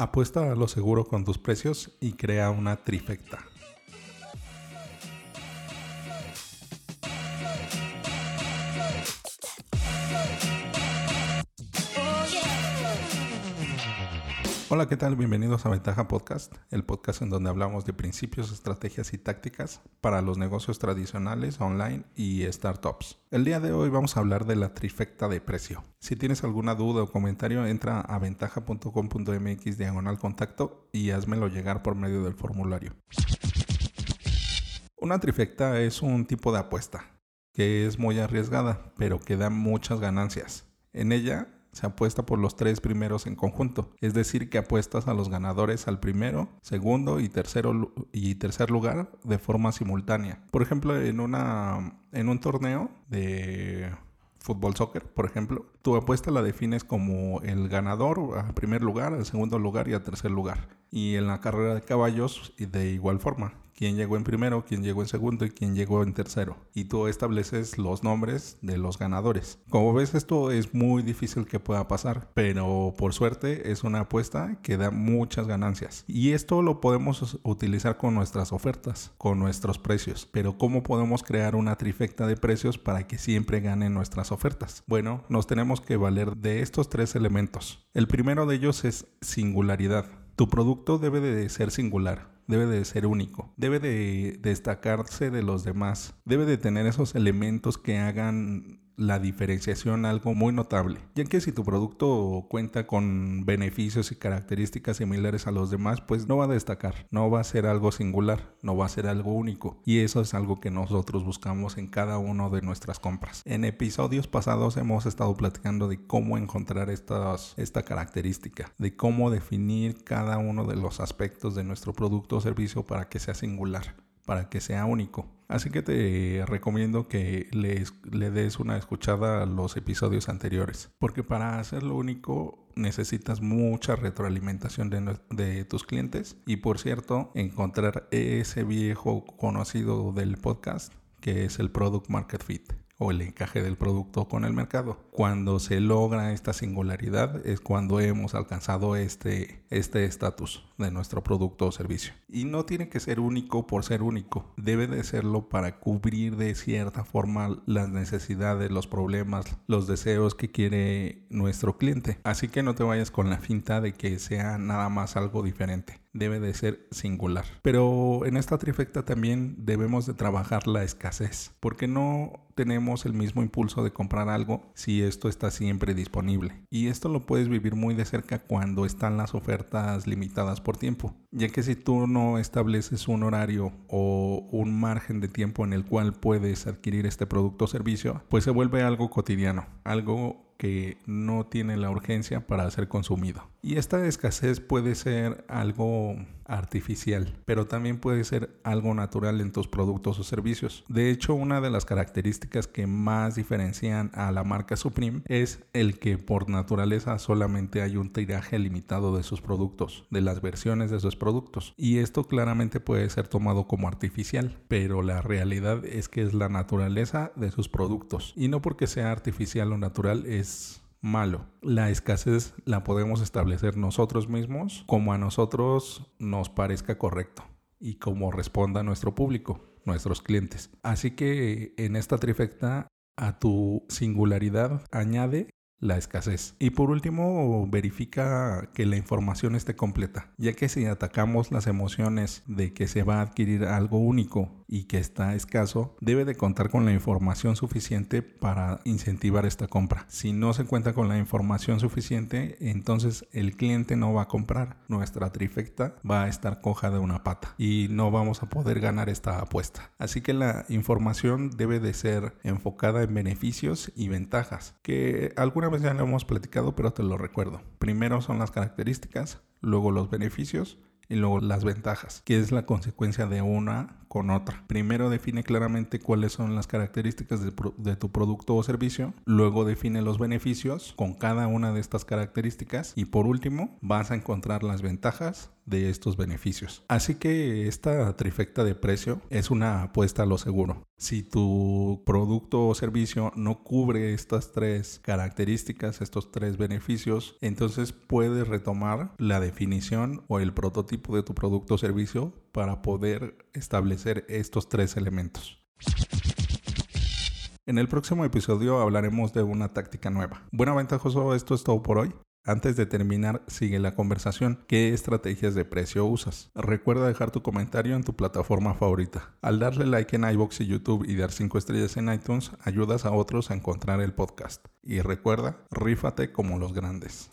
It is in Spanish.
Apuesta a lo seguro con tus precios y crea una trifecta. Hola, ¿qué tal? Bienvenidos a Ventaja Podcast, el podcast en donde hablamos de principios, estrategias y tácticas para los negocios tradicionales, online y startups. El día de hoy vamos a hablar de la trifecta de precio. Si tienes alguna duda o comentario, entra a ventaja.com.mx diagonal contacto y házmelo llegar por medio del formulario. Una trifecta es un tipo de apuesta que es muy arriesgada, pero que da muchas ganancias. En ella se apuesta por los tres primeros en conjunto, es decir, que apuestas a los ganadores al primero, segundo y tercero y tercer lugar de forma simultánea. Por ejemplo, en una en un torneo de fútbol soccer, por ejemplo, tu apuesta la defines como el ganador al primer lugar, al segundo lugar y al tercer lugar. Y en la carrera de caballos de igual forma quién llegó en primero, quién llegó en segundo y quién llegó en tercero. Y tú estableces los nombres de los ganadores. Como ves, esto es muy difícil que pueda pasar, pero por suerte es una apuesta que da muchas ganancias. Y esto lo podemos utilizar con nuestras ofertas, con nuestros precios. Pero ¿cómo podemos crear una trifecta de precios para que siempre ganen nuestras ofertas? Bueno, nos tenemos que valer de estos tres elementos. El primero de ellos es singularidad. Tu producto debe de ser singular debe de ser único, debe de destacarse de los demás, debe de tener esos elementos que hagan la diferenciación algo muy notable, ya que si tu producto cuenta con beneficios y características similares a los demás, pues no va a destacar, no va a ser algo singular, no va a ser algo único. Y eso es algo que nosotros buscamos en cada una de nuestras compras. En episodios pasados hemos estado platicando de cómo encontrar esta característica, de cómo definir cada uno de los aspectos de nuestro producto o servicio para que sea singular para que sea único. Así que te recomiendo que le des una escuchada a los episodios anteriores, porque para hacerlo único necesitas mucha retroalimentación de, de, tus clientes y por cierto encontrar ese viejo conocido del podcast que es el Product Market Fit o el encaje del producto con el mercado. Cuando se logra esta singularidad es cuando hemos alcanzado este este estatus de nuestro producto o servicio. Y no tiene que ser único por ser único, debe de serlo para cubrir de cierta forma las necesidades, los problemas, los deseos que quiere nuestro cliente. Así que no te vayas con la finta de que sea nada más algo diferente debe de ser singular. Pero en esta trifecta también debemos de trabajar la escasez, porque no tenemos el mismo impulso de comprar algo si esto está siempre disponible. Y esto lo puedes vivir muy de cerca cuando están las ofertas limitadas por tiempo, ya que si tú no estableces un horario o un margen de tiempo en el cual puedes adquirir este producto o servicio, pues se vuelve algo cotidiano, algo que no tiene la urgencia para ser consumido. Y esta escasez puede ser algo artificial, pero también puede ser algo natural en tus productos o servicios. De hecho, una de las características que más diferencian a la marca Supreme es el que por naturaleza solamente hay un tiraje limitado de sus productos, de las versiones de sus productos. Y esto claramente puede ser tomado como artificial, pero la realidad es que es la naturaleza de sus productos. Y no porque sea artificial o natural es malo. La escasez la podemos establecer nosotros mismos como a nosotros nos parezca correcto y como responda nuestro público, nuestros clientes. Así que en esta trifecta a tu singularidad añade la escasez. Y por último, verifica que la información esté completa, ya que si atacamos las emociones de que se va a adquirir algo único y que está escaso, debe de contar con la información suficiente para incentivar esta compra. Si no se cuenta con la información suficiente, entonces el cliente no va a comprar. Nuestra trifecta va a estar coja de una pata y no vamos a poder ganar esta apuesta. Así que la información debe de ser enfocada en beneficios y ventajas, que ya lo hemos platicado, pero te lo recuerdo. Primero son las características, luego los beneficios y luego las ventajas, que es la consecuencia de una con otra. Primero define claramente cuáles son las características de, tu producto o servicio, luego define los beneficios con cada una de estas características y por último vas a encontrar las ventajas de estos beneficios. Así que esta trifecta de precio es una apuesta a lo seguro. Si tu producto o servicio no cubre estas tres características, estos tres beneficios, entonces puedes retomar la definición o el prototipo de tu producto o servicio para poder establecer estos tres elementos. En el próximo episodio hablaremos de una táctica nueva. Bueno, ventajoso, esto es todo por hoy. Antes de terminar, sigue la conversación. ¿Qué estrategias de precio usas? Recuerda dejar tu comentario en tu plataforma favorita. Al darle like en iBox y YouTube y dar 5 estrellas en iTunes, ayudas a otros a encontrar el podcast. Y recuerda, rífate como los grandes.